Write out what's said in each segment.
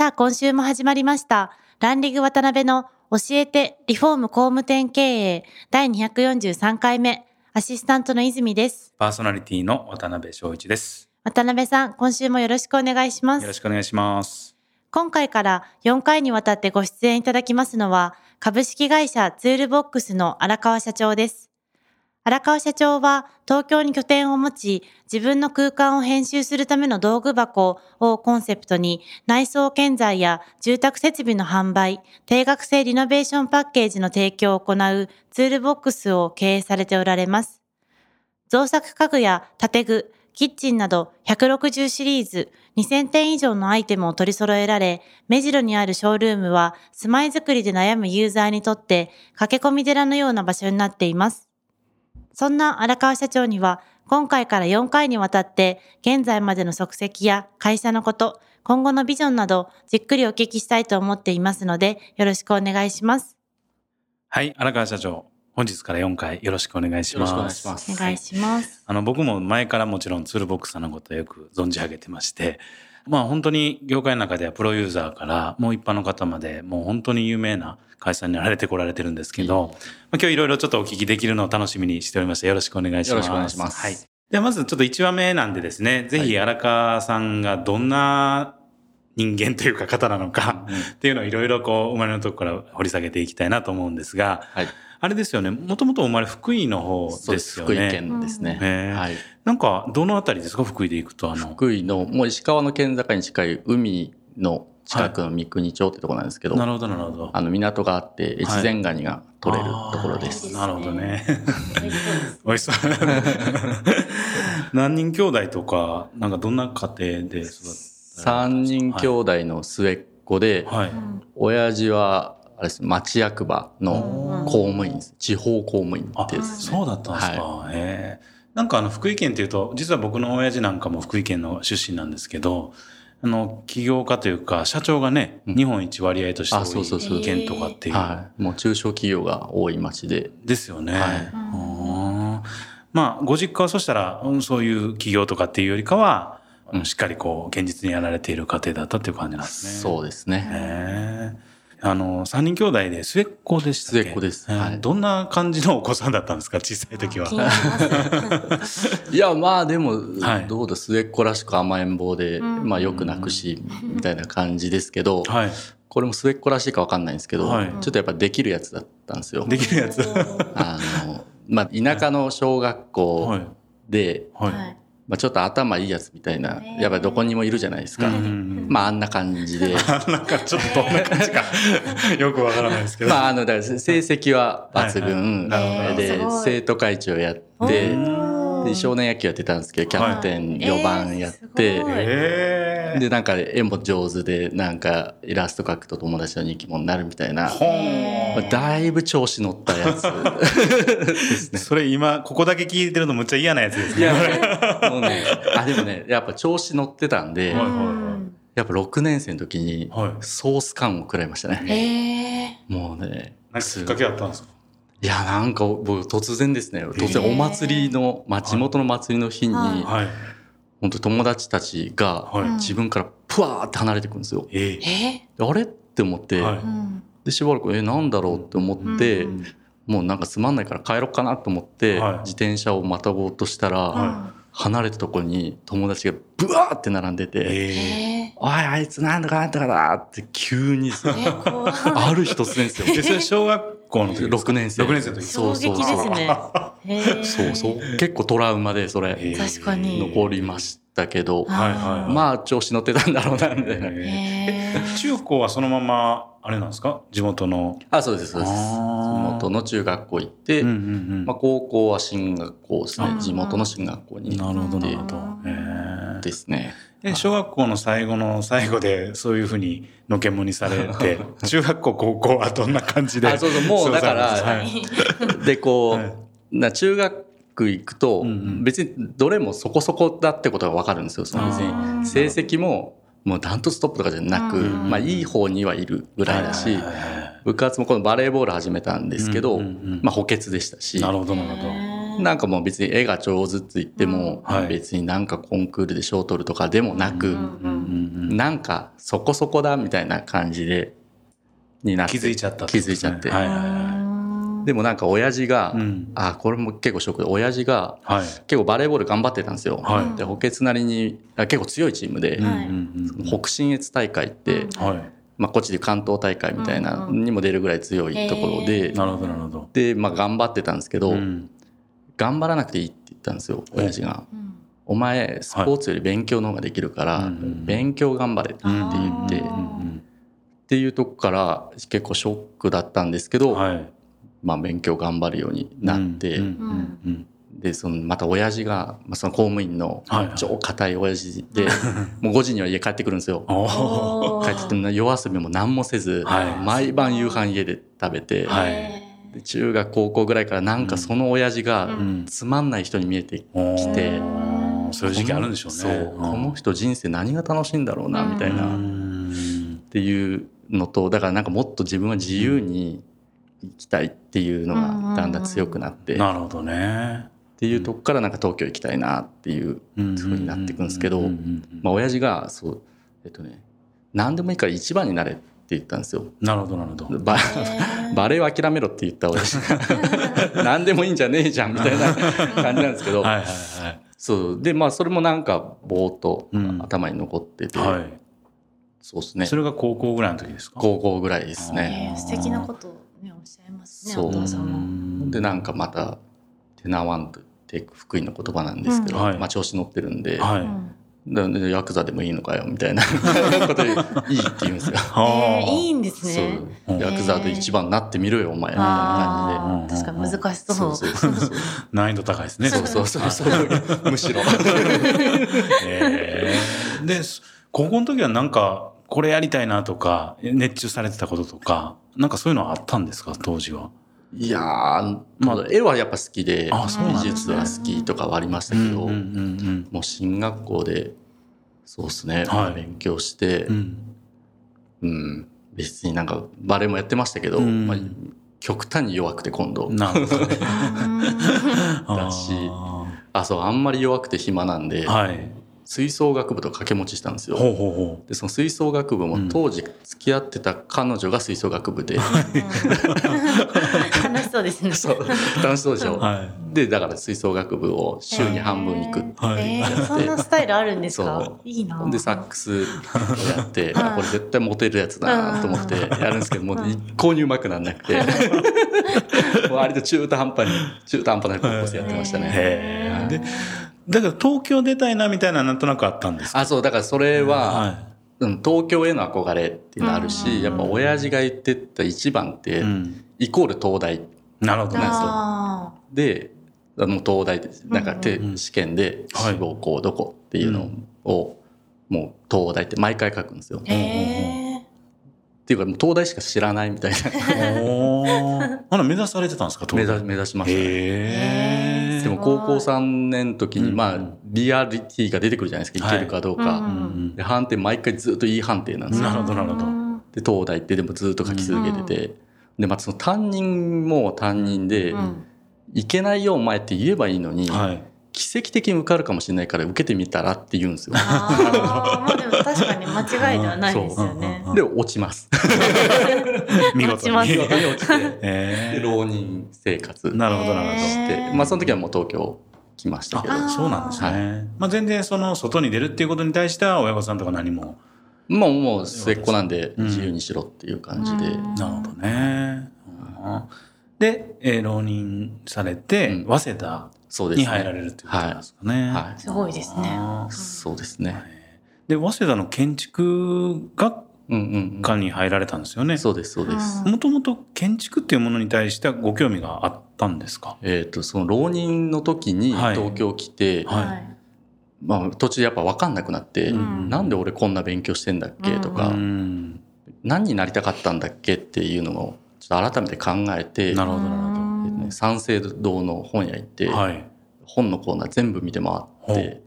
さあ今週も始まりましたランディング渡辺の教えてリフォーム工務店経営第243回目アシスタントの泉ですパーソナリティの渡辺翔一です。渡辺さん今週もよろしくお願いしますよろしくお願いします。今回から4回にわたってご出演いただきますのは、株式会社ツールボックスの荒川社長です。荒川社長は東京に拠点を持ち、自分の空間を編集するための道具箱をコンセプトに、内装建材や住宅設備の販売、定額制リノベーションパッケージの提供を行うツールボックスを経営されておられます。造作家具や建具、キッチンなど160シリーズ2000点以上のアイテムを取り揃えられ、目白にあるショールームは住まいづくりで悩むユーザーにとって駆け込み寺のような場所になっています。そんな荒川社長には今回から4回にわたって現在までの足跡や会社のこと、今後のビジョンなどじっくりお聞きしたいと思っていますのでよろしくお願いします。はい、荒川社長、本日から4回よろしくお願いします。よろしくお願いしますお願いします。あの、僕も前からもちろんツールボックスさんのことをよく存じ上げてまして、まあ本当に業界の中ではプロユーザーからもう一般の方までもう本当に有名な会社になられてこられてるんですけど、まあ、今日いろいろちょっとお聞きできるのを楽しみにしておりまして、よろしくお願いします。よろしくお願いしますはい。ではまずちょっと1話目なんでですね、ぜひ荒川さんがどんな人間というか方なのか、っていうのをいろいろこう生まれのとこから掘り下げていきたいなと思うんですが、はい。あれですよね、もともと生まれ福井の方です。よね。福井県ですね。はい。なんか、どのあたりですか、福井で行くと、あの。福井の、もう石川の県境に近い海の近くの三国町ってとこなんですけど、なるほど、なるほど。あの港があって、越前ガニが取れるところです。あーなるほどね。美味しそう。何人兄弟とか、なんかどんな家庭で育った三人兄弟の末っ子で、はい。親父は、あれです、町役場の公務員です。地方公務員ですね。そうだったんですか。へえ。なんかあの、福井県っていうと、実は僕の親父なんかも福井県の出身なんですけど、あの、起業家というか、社長がね、うん日本一割合として多い県とかっていう。はい。もう中小企業が多い町で、ですよね。はいうんまあ、ご実家はそしたら、うんそういう企業とかっていうよりかは、うんしっかりこう、現実にやられている家庭だったっていう感じなんですね。そうですね。あの、三人兄弟で末っ子でしたっけ？末っ子ですえーはいどんな感じのお子さんだったんですか？小さい時は。いや、まあでも、はいどうだ、末っ子らしく甘えん坊で、うんまあよく泣くし、みたいな感じですけど、はい。これも末っ子らしいかわかんないんですけど、はいちょっとやっぱできるやつだったんですよ。できるやつ。あの、まあ田舎の小学は校い。で、はい。はいまあちょっと頭いいやつみたいな、やっぱりどこにもいるじゃないですか。まああんな感じで。なんかちょっとどんな感じか よくわからないですけど。まああの、だから成績は抜群。はいはいで、生徒会長やって、で少年野球やってたんですけど、キャプテン4番やって、えーすごい。へえで、なんか絵も上手で、なんかイラスト描くと友達の人気者になるみたいな、ほー。まあだいぶ調子乗ったやつ。ですね。それ今、ここだけ聞いてるのむっちゃ嫌なやつですね。いや、もうね、あ、でもね、やっぱ調子乗ってたんで、はいうんやっぱ6年生の時にはい。ソース感を食らいましたね。えもうね、なんかきっかけあったんですか？いや、なんか僕突然ですね、突然お祭りの、まあ、地元の祭りの日に。本当友達たちがはい。自分からプワーって離れていくんですよ。えあれ？って思って、はい。うんで、しばらく、え、なんだろうって思って、うん。もうなんかつまんないから帰ろうかなと思って、はい。自転車をまたごうとしたら、は離れたところに友達がブワーって並んでて、ええ。えおい、あいつなんとかなんとかだって急にある日突然ですよ。で、それ小学校の時です。か6年生。6年生の時。衝撃ですね。そうそう。結構トラウマでそれ、えー。確かに。残りまししたけど、はいはいはい。まあ調子乗ってたんだろうなみたいな。中高はそのままあれなんですか？地元の。あそうですそうです。地元の中学校行って、うんうんうん。まあ、高校は進学校ですね。あ地元の進学校になるほどなるほど。ですね。え小学校の最後の最後でそういうふうにのけもにされて 中学校高校はどんな感じであそうそうもうだからはい。でこう、はい。な中学行くと別にどれもそこそこだってことが分かるんですよ。その別に。成績ももうダントツトップとかじゃなく、うんまあいい方にはいるぐらいだし、部活もこのバレーボール始めたんですけど、まあ補欠でしたし、なるほどなるほどなんかもう別に絵が上手って言っても、うん。はい。別になんかコンクールで賞取るとかでもなく、うんうんうんなんかそこそこだみたいな感じでになって気づいちゃった気づいちゃって、はいはいはでもなんか親父が、いうん。あこれも結構ショックで親父がはい。結構バレーボール頑張ってたんですよ。はい。で補欠なりにあ結構強いチームで、うんうんうん。北信越大会って、うん。はい。まあ、こっちで関東大会みたいなうんうんにも出るぐらい強いところで、なるほどなるほど。で、まあ、頑張ってたんですけど、うん頑張らなくていいって言ったんですよ親父が。うん。お前スポーツより勉強の方ができるから、勉強頑張れって言って、うんっうん。ていうとこから結構ショックだったんですけど、まあ、勉強頑張るようになって、うんうんうんでそのまた親父が、まあ、その公務員の超硬い親父で、もう5時には家帰ってくるんですよ。帰ってきて夜遊びも何もせず、はい。毎晩夕飯家で食べて、はい。へで中学高校ぐらいからなんかその親父がうん。つまんない人に見えておー来てそういう時期あるんでしょうね。そうこの人人生何が楽しいんだろうなみたいな、うっんていうのとだからなんかもっと自分は自由に生きたいっていうのがだんだん強くなって、っなるほどね。ていうとこからなんか東京行きたいなっていう風になっていくんですけどうんうんうん。まあ親父がそうえっとね何でもいいから一番になれって言ったんですよ。なるほどなるほど。バー。バレーを諦めろって言った親父が何でもいいんじゃねえじゃんみたいな感じなんですけど、はいはいはい。そう。でまあそれもなんかぼーっとうん。頭に残ってて、はい。そうですね。それが高校ぐらいの時ですか？高校ぐらいですね。えー素敵なことをねおっしゃいますねそう。お父さん。でなんかまた「テナワンド」って福井の言葉なんですけど、うん。はい。まあ、調子乗ってるんで、はいヤクザでもいいのかよみたいな。ことでいいって言うんですよ。えーいいんですそう。ね。うんヤクザで一番になってみろよお前。みたいなあ感じでー確かに難し感そう。じでそうそうそう。難易度高いですね。そうそうそう。そうむしろ。えー。で高校の時はなんかこれやりたいなとか熱中されてたこととかなんかそういうのはあったんですか？当時はいやー、ままあ、あ絵はやっぱ好きであそうなん美術は好きとかはありましたけど、うんうんもう進学校でそうですね、はい。勉強して、うん。別になんかバレエもやってましたけど、うん。まあ、極端に弱くて今度。なね。だしああそうあんまり弱くて暇なんで、ーはい吹奏楽部と掛け持ちしたんですよ。ほうほうほでその吹奏楽部うん。も当時付き合ってた彼女が吹奏楽部で、楽しそうですね。そう。楽しそうでしょ、うはい。でだから吹奏楽部を週に半分行くってはい。えーそんなスタイルあるんですそかう。いいな。でサックスをやって、これ絶対モテるやつだなと思ってやるんですけどもう一向にうまくなんなくて。もう割と中途半端に中途半端な高校生やってましたね。でだから東京出たいなみたいななんとなくあったんですかあそうだからそれは、はうん、東京への憧れっていうのあるし、うん。やっぱ親父が言ってた一番って、い、うん、イコール東大。なるほど。ねあであの東大でなんかて、うん試験ではい。志望校どこっていうのを、もう東大って毎回書くんですよ。ー。へっていうかもう東大しか知らないみたいな。おー。ほな目指されてたんですか目指東大？目指しましたね。へえ高校3年の時にうん。まあリアリティが出てくるじゃないですかい。けるかどうか、で判定毎回ずっといい判定なんですよ、なるほどなるほど。で東大ってでもずっと書き続けてて、でまたその担任も担任で、うん。いけないよお前って言えばいいのに、はい奇跡的に受かるかもしれないから受けてみたらって言うんですよ。あーまあでも確かに間違いではないですよね。うんで落ちます。見事に。落ちます見事に落ちて。でへ浪人生活。えなるほどなるほど。して、まあその時はもう東京来ましたけど。あそうなんですね、はまあ、全然その外に出るっていうことに対しては親御さんとか何も。もうもう末っ子なんでうん。自由にしろっていう感じで、うんなるほどね、うん。で、えー浪人されて、うん。早稲田そうです入られるということなんですかね。はい。すごいですね。そうですね。で、早稲田の建築学うんうん科に入られたんですよね。うん。そうです、そうです。うん。もともと建築っていうものに対してはご興味があったんですか？えっ、と、その浪人の時にはい。東京来て、はい。まあ途中やっぱ分かんなくなって、うん。なんで俺こんな勉強してんだっけ？とか、うん。何になりたかったんだっけ？っていうのをちょっと改めて考えて、なるほど、ね三省堂の本屋行って、ど。はい。本のコーナー全部見て回って、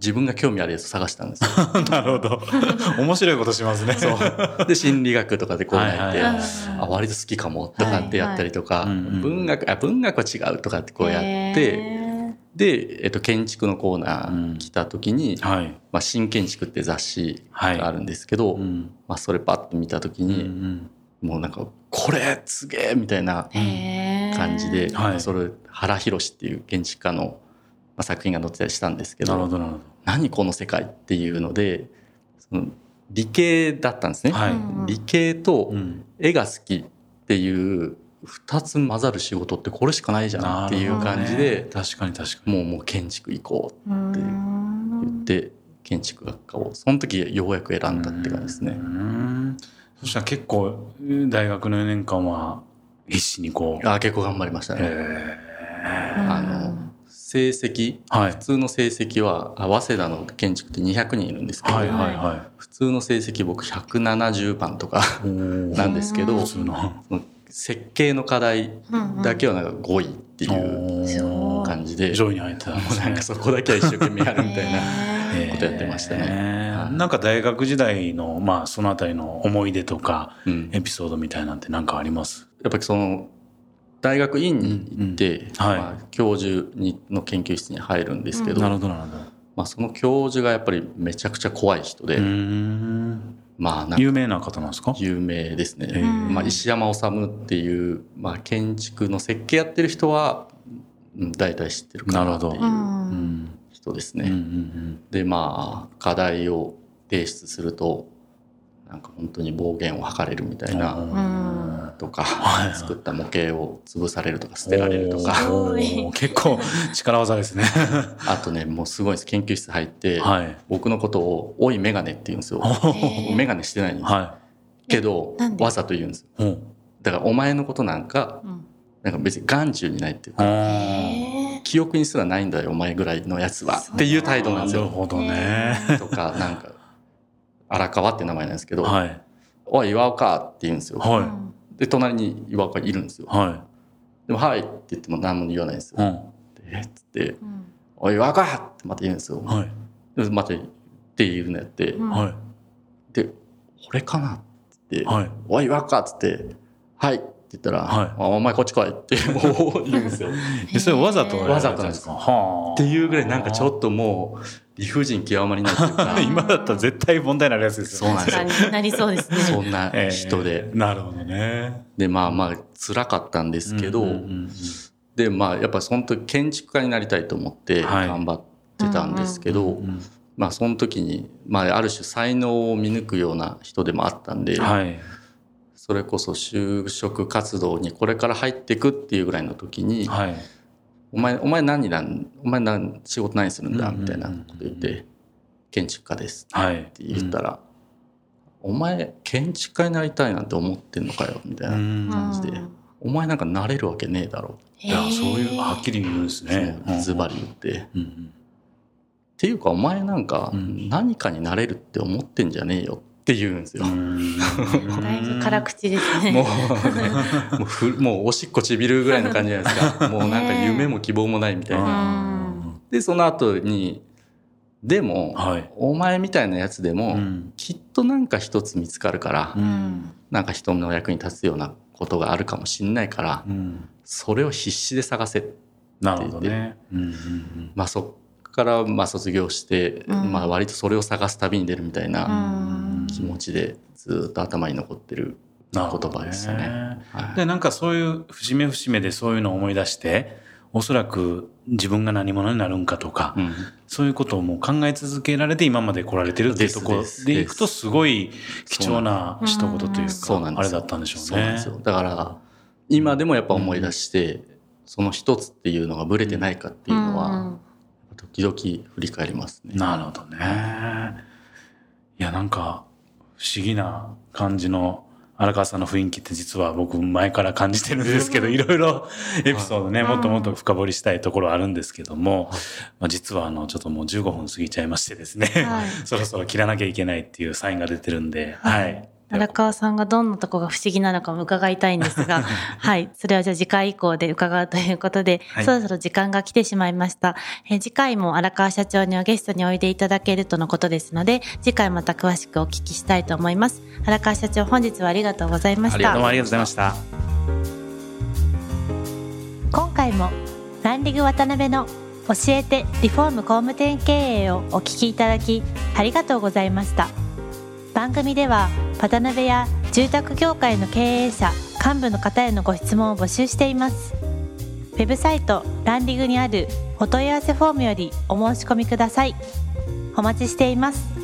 自分が興味あるやつ探したんですよ。なるほど。面白いことしますね。そう。で、心理学とかでこうやって、はいはいあ、割と好きかもとかってやったりとか、はいはいうんうん文学、あ、文学は違うとかってこうやって、へで、えっと、建築のコーナー来た時に、はい。まあ、新建築って雑誌はい。があるんですけど、うんまあ、それパッと見た時うんうに、んもうなんか、これすげえみたいな感じで、はい。それ、原博っていう建築家の、まあ、作品が載ってたりしたんですけど、なるほど、なるほ何この世界っていうので、その理系だったんですね。はい。うん理系と絵が好きっていう二つ混ざる仕事ってこれしかないじゃんっていう感じで、確かに確かに。もうもう建築行こううって言ん。って建築学科をその時ようやく選んだって感じですうね。ん。そしたら結構、大学の4年間は必死にこう。あ結構頑張りましたね。へあの成績ーはい普。通の成績はあ早稲田の建築って200人いるんですけど、はいはいは普通の成績僕170番とかなんですけど普通の。その設計の課題だけはなんか5位っていう感じで、上位に入ってたんですねもうなんか。そこだけは一生懸命やるみたいな。ことやってましたねへーはいなんか大学時代の、まあ、そのあたりの思い出とか、うんエピソードみたいなんて何かあります？やっぱりその大学院に行って、うんうんはいまあ、教授にの研究室に入るんですけど、なるほど、なるほど。まあ、その教授がやっぱりめちゃくちゃ怖い人で。まあ有名な方なんですか？有名ですね、まあ、石山治っていう、まあ、建築の設計やってる人はうん大体知ってるかなっていなるほどうううん。人ですね。うんうんでまあ課題を提出するとなんか本当に暴言を吐かれるみたいな。うんとか、はい作った模型を潰されるとか捨てられるとか結構力技ですね。あとねもうすごいです研究室入って、はい。僕のことを「おいメガネ」って言うんですよ。へー メガネしてないんです、はけどわざと言うんですよい。うんだからお前のことなんかうんなんか別に眼中にないっていうあかへ記憶にすらないんだよお前ぐらいのやつはっていう態度ーなんですよ。なるほどね。とかなんか荒川って名前なんですけど「はい。おい岩岡」って言うんですよ。ーはで隣に岩岡いるんですよい。。はでも「はい」って言っても何も言わないんですい。うよ。ん。でえ？っつってうん「おい岩岡!」ってまた言うんですよ。はい。でまたっていうのやって、うんはい。で「俺かな?」って言ってはい。「おい岩岡!」っつって「はい」って言ったら「はいあお前こっち来い」って 言うんですよ。っえそれわざとわざとなんですか？はあ。ていうぐらいなんかちょっともう理不尽極まりないっていうか 今だったら絶対問題になるやつですよね。そうなんですよなりそうですね。そんな人で、えーなるほどね。でまあまあ辛かったんですけど、うんうんうんでまあやっぱその時建築家になりたいと思ってはい頑張ってたんですけど、うんまあその時に、まあ、ある種才能を見抜くような人でもあったんで、はい。それこそ就職活動にこれから入っていくっていうぐらいの時に「はい。お前お前何なんお前何仕事何するんだ?」うんうんうんみたいなこと言って「建築家です」はい。って言ったら「お前建築家になりたいなんて思ってんのかよ」みたいなうん感じで「お前なんかなれるわけねえだろ」いや、そういう、はっきり言うんですね。ズバリ言って。うんうん。っていうかお前なんかうん何かになれるって思ってんじゃねえよって言うんですよ。だいぶ辛口ですね。もうもうふもうおしっこちびるぐらいの感じじゃないですか。もうなんか夢も希望もないみたいな。んでその後にでも、はい。お前みたいなやつでも、うんきっとなんか一つ見つかるから、ううんんなんか人の役に立つようなことがあるかもしんないから、うんそれを必死で探せ。なるほどね。うんうんまあそっからまあ卒業して、うんまあ割とそれを探す旅に出るみたいな。うん気持ちでずっと頭に残ってる言葉でしたね。はいで、なんかそういう節目節目でそういうのを思い出して、おそらく自分が何者になるんかとか、うんそういうことをもう考え続けられて今まで来られてるっていうところでいくとすごい貴重な一言といううんか、そうなんですあれだったんでしょうね。そうなんですよ。だから今でもやっぱ思い出して、その一つっていうのがぶれてないかっていうのは、うん時々振り返りますね。なるほどね。いや、なんか、不思議な感じの荒川さんの雰囲気って実は僕前から感じてるんですけど、いろいろエピソードね、はい。もっともっと深掘りしたいところはあるんですけども、まあ、実はあの、ちょっともう15分過ぎちゃいましてですね、はい。そろそろ切らなきゃいけないっていうサインが出てるんで、ははいい。荒川さんがどんなとこが不思議なのかも伺いたいんですが、はい。それはじゃあ次回以降で伺うということで、はいそろそろ時間が来てしまいました。えー次回も荒川社長にはゲストにおいでいただけるとのことですので、次回また詳しくお聞きしたいと思います。荒川社長、本日はありがとうございました。どうもありがとうございました。今回もランディング渡辺の教えてリフォーム工務店経営をお聞きいただきありがとうございました番組では渡辺や住宅業界の経営者幹部の方へのご質問を募集しています。ウェブサイトランディングにあるお問い合わせフォームよりお申し込みください。お待ちしています。